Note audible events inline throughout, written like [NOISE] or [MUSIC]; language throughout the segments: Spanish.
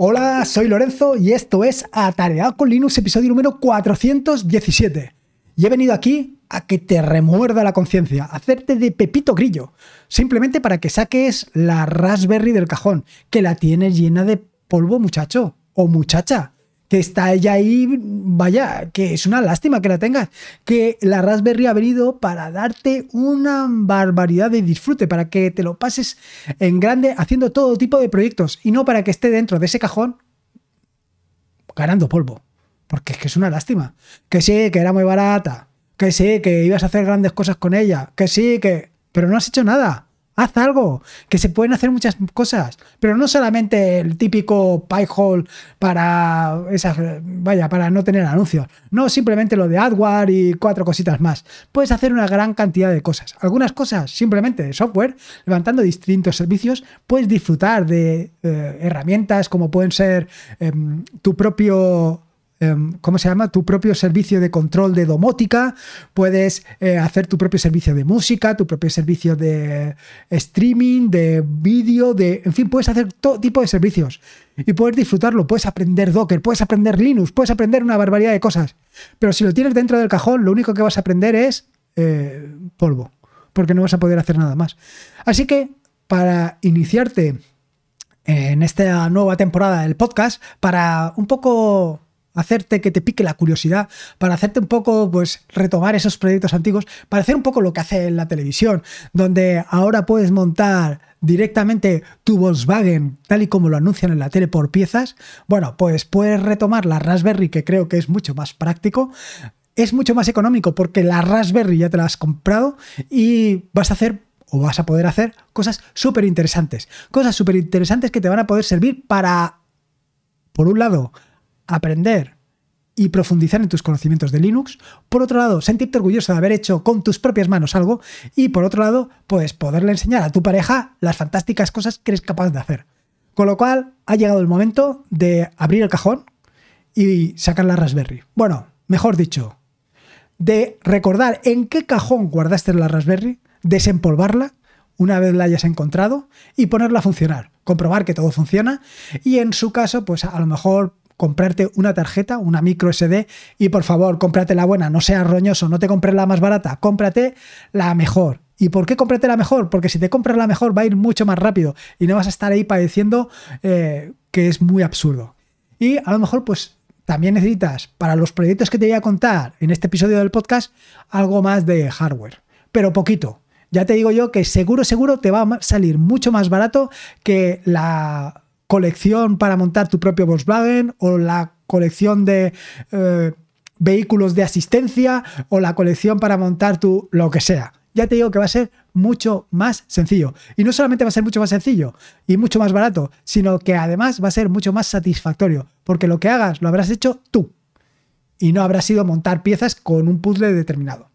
Hola, soy Lorenzo y esto es Atareado con Linux, episodio número 417. Y he venido aquí a que te remuerda la conciencia, hacerte de pepito grillo, simplemente para que saques la Raspberry del cajón, que la tienes llena de polvo, muchacho o muchacha que está ella ahí, vaya, que es una lástima que la tengas, que la Raspberry ha venido para darte una barbaridad de disfrute, para que te lo pases en grande haciendo todo tipo de proyectos y no para que esté dentro de ese cajón ganando polvo, porque es que es una lástima. Que sí, que era muy barata, que sí, que ibas a hacer grandes cosas con ella, que sí, que... Pero no has hecho nada haz algo, que se pueden hacer muchas cosas, pero no solamente el típico pie hole para esas, vaya, para no tener anuncios, no simplemente lo de AdWord y cuatro cositas más. Puedes hacer una gran cantidad de cosas. Algunas cosas simplemente de software, levantando distintos servicios, puedes disfrutar de eh, herramientas como pueden ser em, tu propio ¿cómo se llama? Tu propio servicio de control de domótica, puedes eh, hacer tu propio servicio de música, tu propio servicio de streaming, de vídeo, de, en fin, puedes hacer todo tipo de servicios y puedes disfrutarlo, puedes aprender Docker, puedes aprender Linux, puedes aprender una barbaridad de cosas, pero si lo tienes dentro del cajón, lo único que vas a aprender es eh, polvo, porque no vas a poder hacer nada más. Así que para iniciarte en esta nueva temporada del podcast, para un poco hacerte que te pique la curiosidad, para hacerte un poco, pues, retomar esos proyectos antiguos, para hacer un poco lo que hace en la televisión, donde ahora puedes montar directamente tu Volkswagen, tal y como lo anuncian en la tele por piezas, bueno, pues puedes retomar la Raspberry, que creo que es mucho más práctico, es mucho más económico porque la Raspberry ya te la has comprado y vas a hacer o vas a poder hacer cosas súper interesantes. Cosas súper interesantes que te van a poder servir para, por un lado, aprender y profundizar en tus conocimientos de Linux. Por otro lado, sentirte orgulloso de haber hecho con tus propias manos algo. Y por otro lado, pues poderle enseñar a tu pareja las fantásticas cosas que eres capaz de hacer. Con lo cual, ha llegado el momento de abrir el cajón y sacar la Raspberry. Bueno, mejor dicho, de recordar en qué cajón guardaste la Raspberry, desempolvarla una vez la hayas encontrado y ponerla a funcionar, comprobar que todo funciona y en su caso, pues a lo mejor comprarte una tarjeta, una micro SD y por favor, cómprate la buena, no seas roñoso, no te compres la más barata, cómprate la mejor. ¿Y por qué cómprate la mejor? Porque si te compras la mejor va a ir mucho más rápido y no vas a estar ahí padeciendo eh, que es muy absurdo. Y a lo mejor pues también necesitas para los proyectos que te voy a contar en este episodio del podcast algo más de hardware, pero poquito. Ya te digo yo que seguro, seguro te va a salir mucho más barato que la colección para montar tu propio Volkswagen o la colección de eh, vehículos de asistencia o la colección para montar tu lo que sea. Ya te digo que va a ser mucho más sencillo. Y no solamente va a ser mucho más sencillo y mucho más barato, sino que además va a ser mucho más satisfactorio, porque lo que hagas lo habrás hecho tú y no habrás ido montar piezas con un puzzle determinado.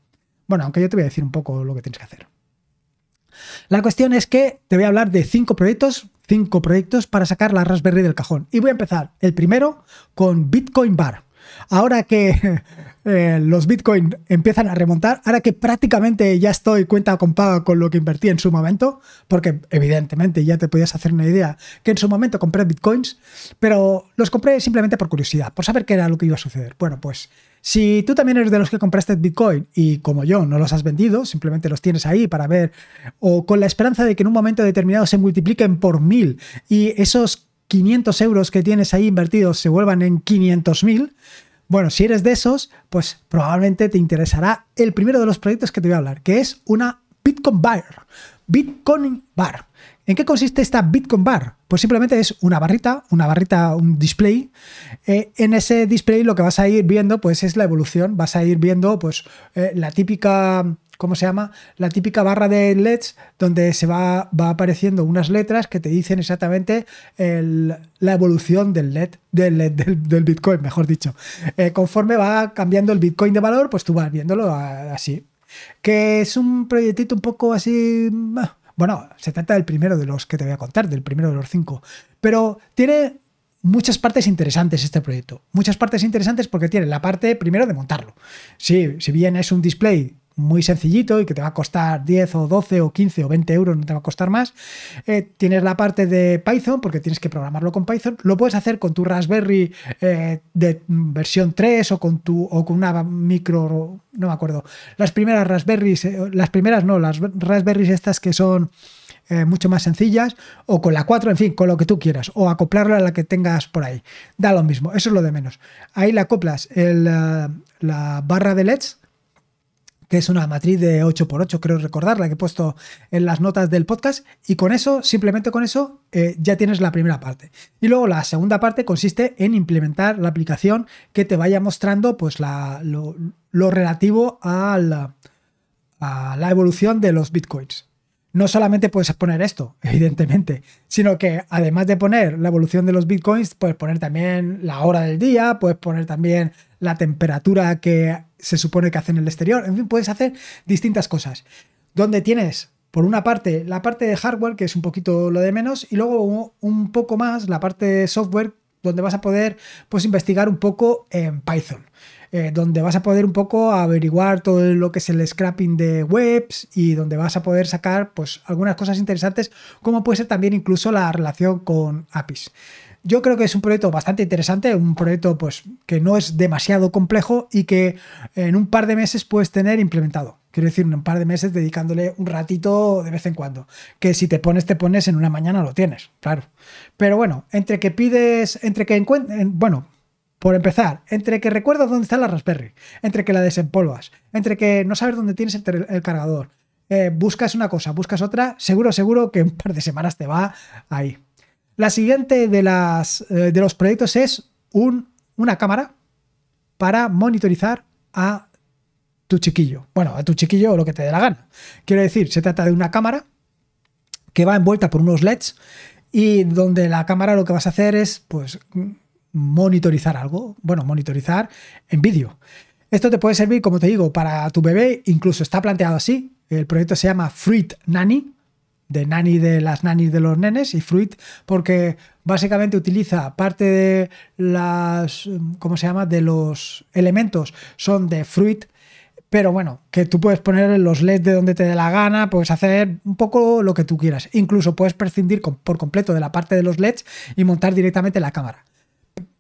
Bueno, aunque yo te voy a decir un poco lo que tienes que hacer. La cuestión es que te voy a hablar de cinco proyectos cinco proyectos para sacar la Raspberry del cajón. Y voy a empezar el primero con Bitcoin Bar. Ahora que eh, los Bitcoin empiezan a remontar, ahora que prácticamente ya estoy cuenta con paga con lo que invertí en su momento, porque evidentemente ya te podías hacer una idea que en su momento compré Bitcoins, pero los compré simplemente por curiosidad, por saber qué era lo que iba a suceder. Bueno, pues si tú también eres de los que compraste Bitcoin y como yo no los has vendido, simplemente los tienes ahí para ver o con la esperanza de que en un momento determinado se multipliquen por mil y esos 500 euros que tienes ahí invertidos se vuelvan en 500 mil, bueno, si eres de esos, pues probablemente te interesará el primero de los proyectos que te voy a hablar, que es una Bitcoin Bar. Bitcoin Bar. ¿En qué consiste esta Bitcoin Bar? Pues simplemente es una barrita, una barrita, un display. Eh, en ese display lo que vas a ir viendo pues es la evolución. Vas a ir viendo pues eh, la típica, ¿cómo se llama? La típica barra de LEDs donde se va, va apareciendo unas letras que te dicen exactamente la evolución del LED, del, del, Bitcoin, mejor dicho. Eh, conforme va cambiando el Bitcoin de valor, pues tú vas viéndolo así. Que es un proyectito un poco así bueno, se trata del primero de los que te voy a contar, del primero de los cinco. Pero tiene muchas partes interesantes este proyecto. Muchas partes interesantes porque tiene la parte primero de montarlo. Sí, si bien es un display muy sencillito y que te va a costar 10 o 12 o 15 o 20 euros, no te va a costar más. Eh, tienes la parte de Python, porque tienes que programarlo con Python. Lo puedes hacer con tu Raspberry eh, de versión 3 o con, tu, o con una micro, no me acuerdo. Las primeras Raspberries, eh, las primeras no, las Raspberries estas que son... mucho más sencillas, o con la 4, en fin, con lo que tú quieras, o acoplarla a la que tengas por ahí. Da lo mismo, eso es lo de menos. Ahí le acoplas el, la barra de LEDs, que es una matriz de 8x8, creo recordar, la que he puesto en las notas del podcast, y con eso, simplemente con eso, eh, ya tienes la primera parte. Y luego la segunda parte consiste en implementar la aplicación que te vaya mostrando pues, lo, relativo a la, a la evolución de los bitcoins no solamente puedes poner esto, [LAUGHS] evidentemente, sino que además de poner la evolución de los bitcoins, puedes poner también la hora del día, puedes poner también la temperatura que se supone que hace en el exterior, en fin, puedes hacer distintas cosas. Donde tienes, por una parte, la parte de hardware, que es un poquito lo de menos, y luego un poco más la parte de software, donde vas a poder pues, investigar un poco en Python. Eh, donde vas a poder un poco averiguar todo lo que es el scrapping de webs y donde vas a poder sacar pues algunas cosas interesantes como puede ser también incluso la relación con APIs. Yo creo que es un proyecto bastante interesante, un proyecto pues que no es demasiado complejo y que en un par de meses puedes tener implementado. Quiero decir, en un par de meses dedicándole un ratito de vez en cuando. Que si te pones, te pones en una mañana lo tienes, claro. Pero bueno, entre que pides, entre que encuentres, bueno, por empezar, entre que recuerdas dónde está la Raspberry, entre que la desempolvas, entre que no sabes dónde tienes el, cargador, eh, buscas una cosa, buscas otra, seguro, seguro que un par de semanas te va ahí. La siguiente de, las, eh, de los proyectos es un, una cámara para monitorizar a tu chiquillo. Bueno, a tu chiquillo o lo que te dé la gana. Quiero decir, se trata de una cámara que va envuelta por unos LEDs y donde la cámara lo que vas a hacer es, pues, monitorizar algo, bueno, monitorizar en vídeo. Esto te puede servir, como te digo, para tu bebé, incluso está planteado así. El proyecto se llama Fruit Nanny, de nanny de las nannies de los nenes, y Fruit porque básicamente utiliza parte de las, ¿cómo se llama?, de los elementos, son de Fruit, pero bueno, que tú puedes poner los LEDs de donde te dé la gana, puedes hacer un poco lo que tú quieras. Incluso puedes prescindir por completo de la parte de los LEDs y montar directamente la cámara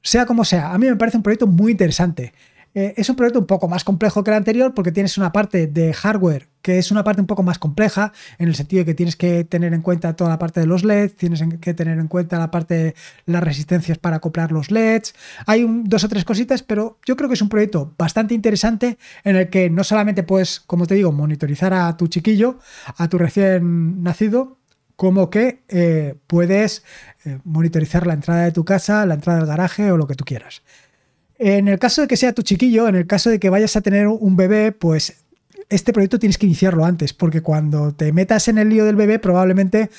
sea como sea, a mí me parece un proyecto muy interesante. Eh, es un proyecto un poco más complejo que el anterior porque tienes una parte de hardware que es una parte un poco más compleja en el sentido de que tienes que tener en cuenta toda la parte de los LEDs, tienes que tener en cuenta la parte de las resistencias para acoplar los LEDs. Hay dos o tres cositas, pero yo creo que es un proyecto bastante interesante en el que no solamente puedes, como te digo, monitorizar a tu chiquillo, a tu recién nacido, como que eh, puedes eh, monitorizar la entrada de tu casa, la entrada del garaje o lo que tú quieras. En el caso de que sea tu chiquillo, en el caso de que vayas a tener un bebé, pues este proyecto tienes que iniciarlo antes, porque cuando te metas en el lío del bebé probablemente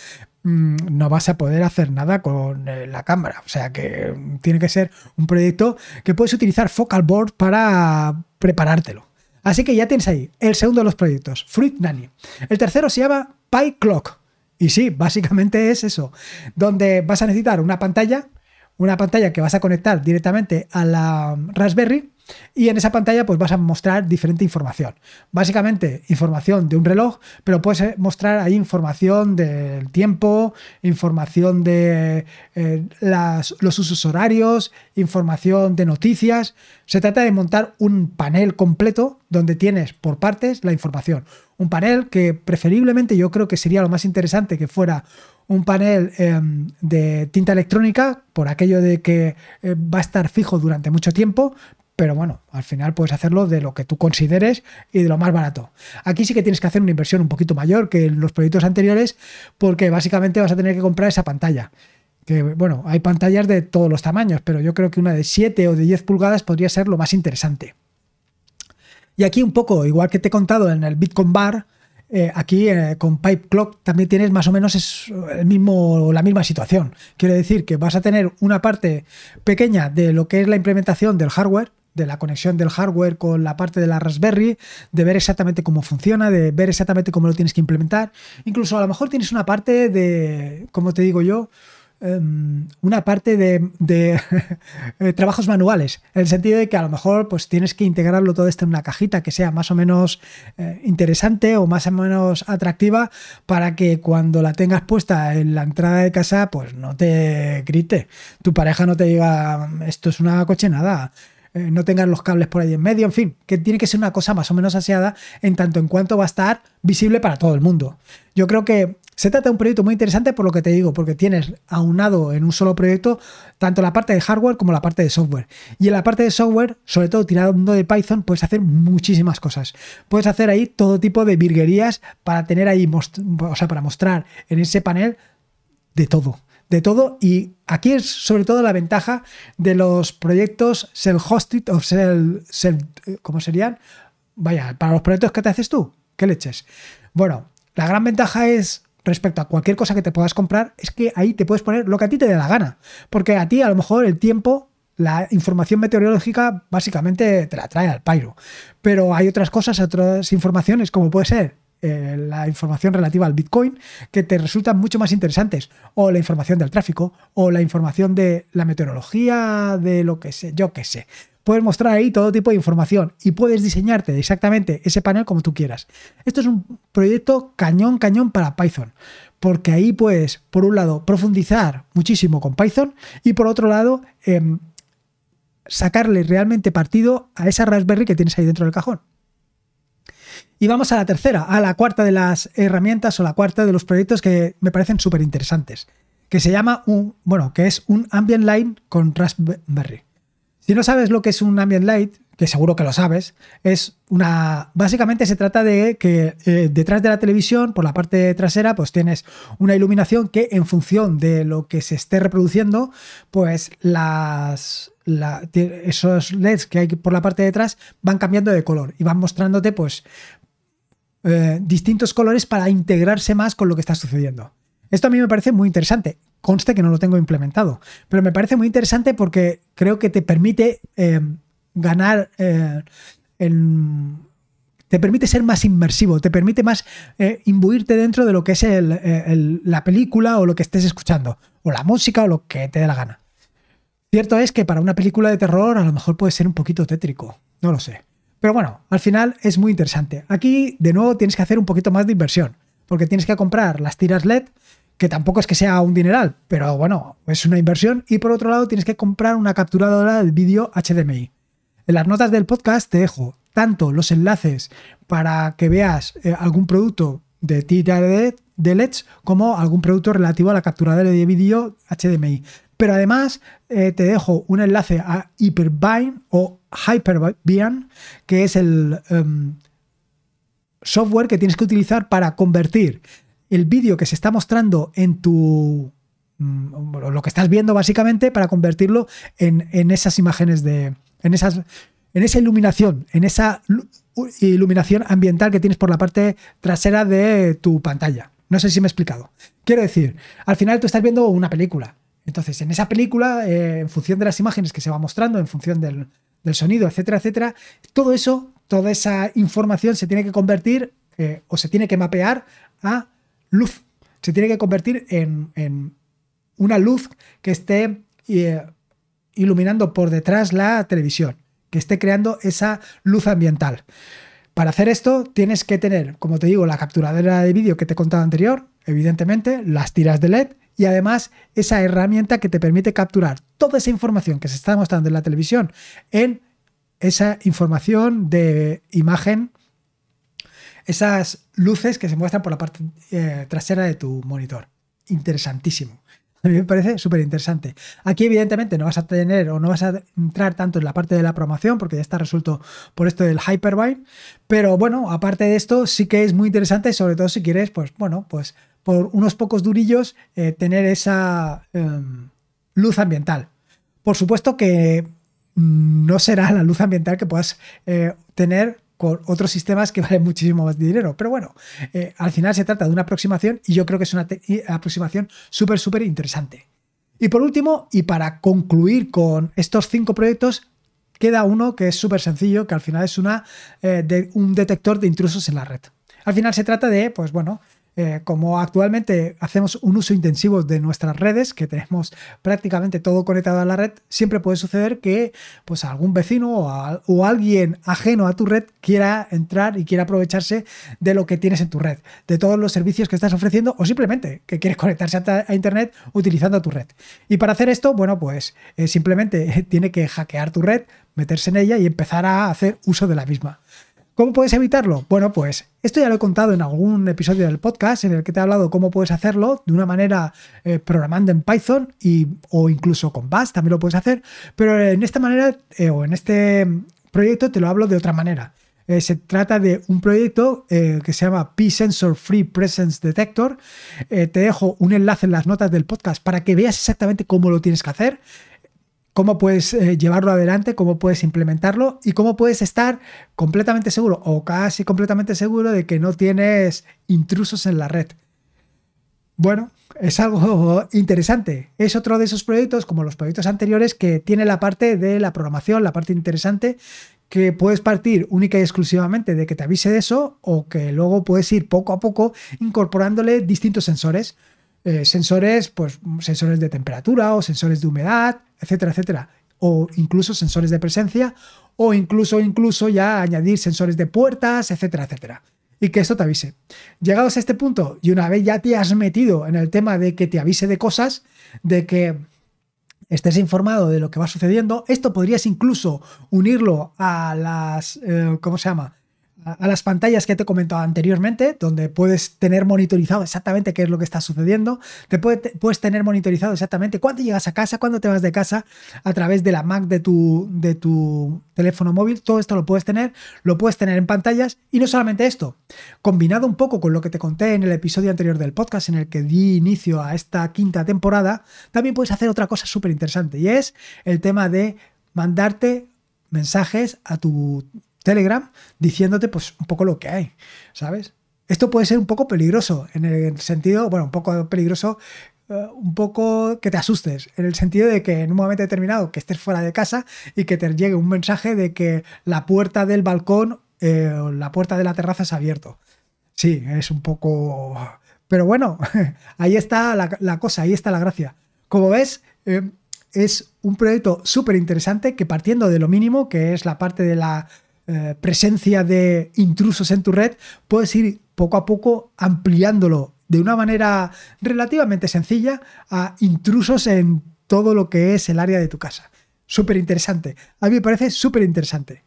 mm, no vas a poder hacer nada con eh, la cámara. O sea que tiene que ser un proyecto que puedes utilizar Focal Board para preparártelo. Así que ya tienes ahí el segundo de los proyectos, Fruit Nanny. El tercero se llama PyClock. Y sí, básicamente es eso, donde vas a necesitar una pantalla, una pantalla que vas a conectar directamente a la Raspberry y en esa pantalla pues vas a mostrar diferente información. Básicamente información de un reloj, pero puedes eh, mostrar ahí información del tiempo, información de eh, los usos horarios, información de noticias. Se trata de montar un panel completo donde tienes por partes la información. Un panel que preferiblemente yo creo que sería lo más interesante que fuera un panel em, de tinta electrónica, por aquello de que eh, va a estar fijo durante mucho tiempo, pero bueno, al final puedes hacerlo de lo que tú consideres y de lo más barato. Aquí sí que tienes que hacer una inversión un poquito mayor que en los proyectos anteriores porque básicamente vas a tener que comprar esa pantalla. Que bueno, hay pantallas de todos los tamaños, pero yo creo que una de 7 o de 10 pulgadas podría ser lo más interesante. Y aquí un poco, igual que te he contado en el Bitcoin Bar, eh, aquí eh, con Pipe Clock también tienes más o menos es el mismo, la misma situación. Quiere decir que vas a tener una parte pequeña de lo que es la implementación del hardware, de la conexión del hardware con la parte de la Raspberry, de ver exactamente cómo funciona, de ver exactamente cómo lo tienes que implementar. Incluso a lo mejor tienes una parte de, como te digo yo, em, una parte de, [LAUGHS] eh, trabajos manuales, en el sentido de que a lo mejor pues tienes que integrarlo todo esto en una cajita que sea más o menos eh, interesante o más o menos atractiva para que cuando la tengas puesta en la entrada de casa pues no te grite, tu pareja no te diga esto es una cochenada eh, no tengas los cables por ahí en medio, en fin, que tiene que ser una cosa más o menos aseada en tanto en cuanto va a estar visible para todo el mundo. Yo creo que se trata de un proyecto muy interesante por lo que te digo, porque tienes aunado en un solo proyecto tanto la parte de hardware como la parte de software. Y en la parte de software, sobre todo tirando de Python, puedes hacer muchísimas cosas. Puedes hacer ahí todo tipo de virguerías para tener ahí, o sea, para mostrar en ese panel de todo de todo y aquí es sobre todo la ventaja de los proyectos self-hosted o self, self, ¿cómo serían? Vaya, para los proyectos que te haces tú, ¿qué leches? Bueno, la gran ventaja es respecto a cualquier cosa que te puedas comprar es que ahí te puedes poner lo que a ti te dé la gana, porque a ti a lo mejor el tiempo la información meteorológica básicamente te la trae al pairo. Pero hay otras cosas, otras informaciones, como puede ser eh, la información relativa al Bitcoin que te resultan mucho más interesantes, o la información del tráfico, o la información de la meteorología, de lo que sé, yo qué sé. Puedes mostrar ahí todo tipo de información y puedes diseñarte exactamente ese panel como tú quieras. Esto es un proyecto cañón, cañón para Python, porque ahí puedes, por un lado, profundizar muchísimo con Python y por otro lado, em, sacarle realmente partido a esa Raspberry que tienes ahí dentro del cajón. Y vamos a la tercera, a la cuarta de las herramientas o la cuarta de los proyectos que me parecen súper interesantes, que se llama un, bueno, que es un Ambient Light con Raspberry. Si no sabes lo que es un Ambient Light, que seguro que lo sabes, es una. Básicamente se trata de que eh, detrás de la televisión, por la parte trasera, pues tienes una iluminación que en función de lo que se esté reproduciendo, pues las. esos LEDs que hay por la parte de atrás van cambiando de color y van mostrándote, pues, eh, distintos colores para integrarse más con lo que está sucediendo. Esto a mí me parece muy interesante. Conste que no lo tengo implementado, pero me parece muy interesante porque creo que te permite eh, ganar eh, te permite ser más inmersivo, te permite más imbuirte dentro de lo que es la película o lo que estés escuchando, o la música o lo que te dé la gana. Cierto es que para una película de terror a lo mejor puede ser un poquito tétrico, no lo sé. Pero bueno, al final es muy interesante. Aquí, de nuevo, tienes que hacer un poquito más de inversión, porque tienes que comprar las tiras LED, que tampoco es que sea un dineral, pero bueno, es una inversión. Y por otro lado, tienes que comprar una capturadora de vídeo HDMI. En las notas del podcast te dejo tanto los enlaces para que veas eh, algún producto de tira de LEDs como algún producto relativo a la capturadora de vídeo HDMI. Pero además eh, te dejo un enlace a Hypervine o Hypervine, que es el em, software que tienes que utilizar para convertir el vídeo que se está mostrando en tu mm, lo que estás viendo básicamente para convertirlo en, en esas imágenes de en esas en esa iluminación en esa iluminación ambiental que tienes por la parte trasera de tu pantalla no sé si me he explicado quiero decir al final tú estás viendo una película entonces, en esa película, eh, en función de las imágenes que se va mostrando, en función del, sonido, etcétera, etcétera, todo eso, toda esa información se tiene que convertir eh, o se tiene que mapear a luz. Se tiene que convertir en, una luz que esté eh, iluminando por detrás la televisión, que esté creando esa luz ambiental. Para hacer esto tienes que tener, como te digo, la capturadora de vídeo que te he contado anterior, evidentemente, las tiras de LED y además esa herramienta que te permite capturar toda esa información que se está mostrando en la televisión en esa información de imagen, esas luces que se muestran por la parte eh, trasera de tu monitor. Interesantísimo. A mí me parece súper interesante. Aquí, evidentemente, no vas a tener o no vas a entrar tanto en la parte de la promoción, porque ya está resuelto por esto del Hypervine. Pero bueno, aparte de esto, sí que es muy interesante, sobre todo si quieres, pues bueno, pues por unos pocos durillos eh, tener esa em, luz ambiental. Por supuesto que no será la luz ambiental que puedas eh, tener con otros sistemas que [LAUGHS] valen muchísimo más dinero. Pero bueno, eh, al final se trata de una aproximación y yo creo que es una aproximación súper, súper interesante. Y por último, y para concluir con estos cinco proyectos, queda uno que es súper sencillo, que al final es una, de, un detector de intrusos en la red. Al final se trata de, pues bueno, Eh, como actualmente hacemos un uso intensivo de nuestras redes, que tenemos prácticamente todo conectado a la red, siempre puede suceder que pues, algún vecino o, alguien ajeno a tu red quiera entrar y quiera aprovecharse de lo que tienes en tu red, de todos los servicios que estás ofreciendo o simplemente que quieres conectarse a, Internet utilizando tu red. Y para hacer esto, bueno, pues eh, simplemente [LAUGHS] tiene que hackear tu red, meterse en ella y empezar a hacer uso de la misma. ¿Cómo puedes evitarlo? Bueno, pues esto ya lo he contado en algún episodio del podcast en el que te he hablado cómo puedes hacerlo de una manera eh, programando en Python y, o incluso con Bash, también lo puedes hacer, pero en esta manera eh, o en este proyecto te lo hablo de otra manera. Eh, se trata de un proyecto que se llama P-Sensor Free Presence Detector. te dejo un enlace en las notas del podcast para que veas exactamente cómo lo tienes que hacer cómo puedes eh, llevarlo adelante, cómo puedes implementarlo y cómo puedes estar completamente seguro o casi completamente seguro de que no tienes intrusos en la red. Bueno, es algo [LAUGHS] interesante. Es otro de esos proyectos, como los proyectos anteriores, que tiene la parte de la programación, la parte interesante, que puedes partir única y exclusivamente de que te avise de eso o que luego puedes ir poco a poco incorporándole distintos sensores. Eh, sensores, pues sensores de temperatura o sensores de humedad, etcétera, etcétera. O incluso sensores de presencia, o incluso, incluso ya añadir sensores de puertas, etcétera, etcétera. Y que esto te avise. Llegados a este punto, y una vez ya te has metido en el tema de que te avise de cosas, de que estés informado de lo que va sucediendo, esto podrías incluso unirlo a las, eh, ¿cómo se llama? A las pantallas que te he comentado anteriormente, donde puedes tener monitorizado exactamente qué es lo que está sucediendo, te puedes tener monitorizado exactamente cuándo llegas a casa, cuándo te vas de casa, a través de la Mac de tu, de tu teléfono móvil, todo esto lo puedes tener, lo puedes tener en pantallas. Y no solamente esto, combinado un poco con lo que te conté en el episodio anterior del podcast en el que di inicio a esta quinta temporada, también puedes hacer otra cosa súper interesante y es el tema de mandarte mensajes a tu Telegram diciéndote pues un poco lo que hay, ¿sabes? Esto puede ser un poco peligroso en el sentido, bueno, un poco peligroso, eh, un poco que te asustes, en el sentido de que en un momento determinado que estés fuera de casa y que te llegue un mensaje de que la puerta del balcón eh, o la puerta de la terraza se ha abierto. Sí, es un poco... Pero bueno, [LAUGHS] ahí está la, cosa, ahí está la gracia. Como ves, eh, es un proyecto súper interesante que partiendo de lo mínimo, que es la parte de la eh, presencia de intrusos en tu red, puedes ir poco a poco ampliándolo de una manera relativamente sencilla a intrusos en todo lo que es el área de tu casa. Súper interesante. A mí me parece súper interesante.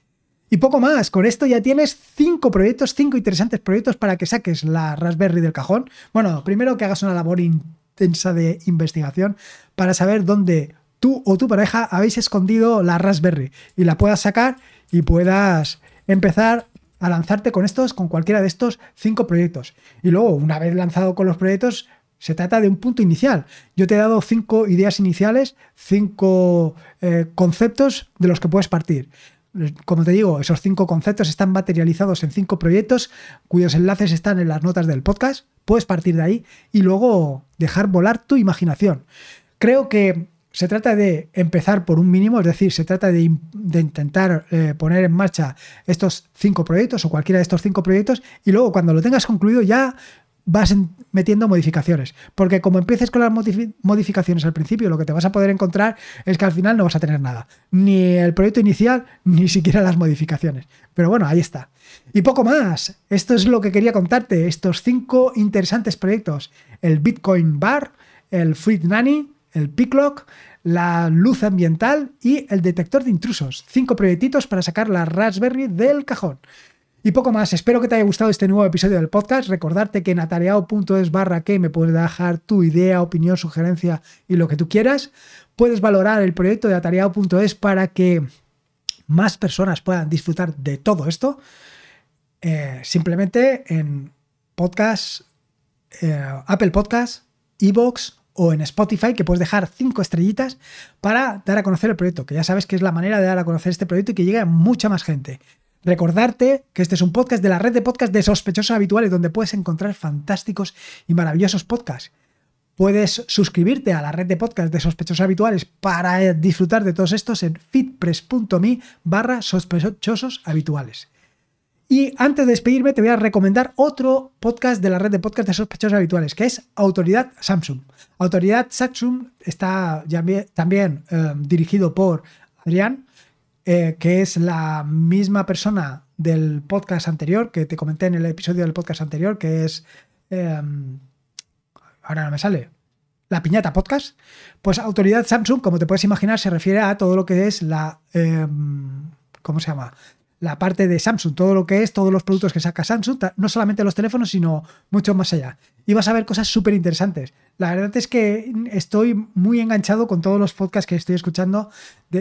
Y poco más, con esto ya tienes cinco proyectos, cinco interesantes proyectos para que saques la Raspberry del cajón. Bueno, primero que hagas una labor intensa de investigación para saber dónde tú o tu pareja habéis escondido la Raspberry y la puedas sacar y puedas empezar a lanzarte con estos, con cualquiera de estos cinco proyectos. Y luego, una vez lanzado con los proyectos, se trata de un punto inicial. Yo te he dado cinco ideas iniciales, cinco eh, conceptos de los que puedes partir. Como te digo, esos cinco conceptos están materializados en cinco proyectos cuyos enlaces están en las notas del podcast. Puedes partir de ahí y luego dejar volar tu imaginación. Creo que se trata de empezar por un mínimo, es decir, se trata de, intentar eh, poner en marcha estos cinco proyectos o cualquiera de estos cinco proyectos y luego cuando lo tengas concluido ya vas metiendo modificaciones. Porque como empieces con las modificaciones al principio, lo que te vas a poder encontrar es que al final no vas a tener nada. Ni el proyecto inicial, ni siquiera las modificaciones. Pero bueno, ahí está. Y poco más. Esto es lo que quería contarte. Estos cinco interesantes proyectos. El Bitcoin Bar, el Fruit Nanny, el Picklock, la luz ambiental y el detector de intrusos. Cinco proyectitos para sacar la Raspberry del cajón. Y poco más, espero que te haya gustado este nuevo episodio del podcast. Recordarte que en atareado.es barra que me puedes dejar tu idea, opinión, sugerencia y lo que tú quieras. Puedes valorar el proyecto de atareado.es para que más personas puedan disfrutar de todo esto. Eh, simplemente en podcast, eh, Apple Podcast, Evox o en Spotify, que puedes dejar cinco estrellitas para dar a conocer el proyecto, que ya sabes que es la manera de dar a conocer este proyecto y que llegue a mucha más gente. Recordarte que este es un podcast de la red de podcast de sospechosos habituales, donde puedes encontrar fantásticos y maravillosos podcasts. Puedes suscribirte a la red de podcast de sospechosos habituales para disfrutar de todos estos en fitpress.me barra sospechosos habituales. Y antes de despedirme, te voy a recomendar otro podcast de la red de podcast de sospechosos habituales, que es Autoridad Samsung. Autoridad Samsung está también eh, dirigido por Adrián, eh, que es la misma persona del podcast anterior, que te comenté en el episodio del podcast anterior, que es... Em, ahora no me sale. La Piñata Podcast. Pues Autoridad Samsung, como te puedes imaginar, se refiere a todo lo que es la... Em, ¿Cómo se llama? La parte de Samsung, todo lo que es, todos los productos que saca Samsung, no solamente los teléfonos, sino mucho más allá. Y vas a ver cosas súper interesantes. La verdad es que estoy muy enganchado con todos los podcasts que estoy escuchando,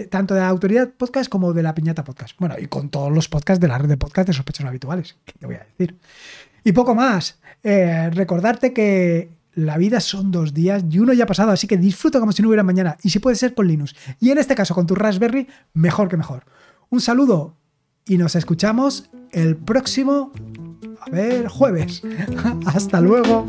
tanto de la Autoridad Podcast como de la Piñata Podcast. Bueno, y con todos los podcasts de la red de podcast de sospechosos habituales, que te voy a decir. Y poco más. Eh, recordarte que la vida son dos días y uno ya ha pasado, así que disfruta como si no hubiera mañana. Y si puede ser con Linux. Y en este caso con tu Raspberry, mejor que mejor. Un saludo y nos escuchamos el próximo, a ver, jueves. [LAUGHS] Hasta luego.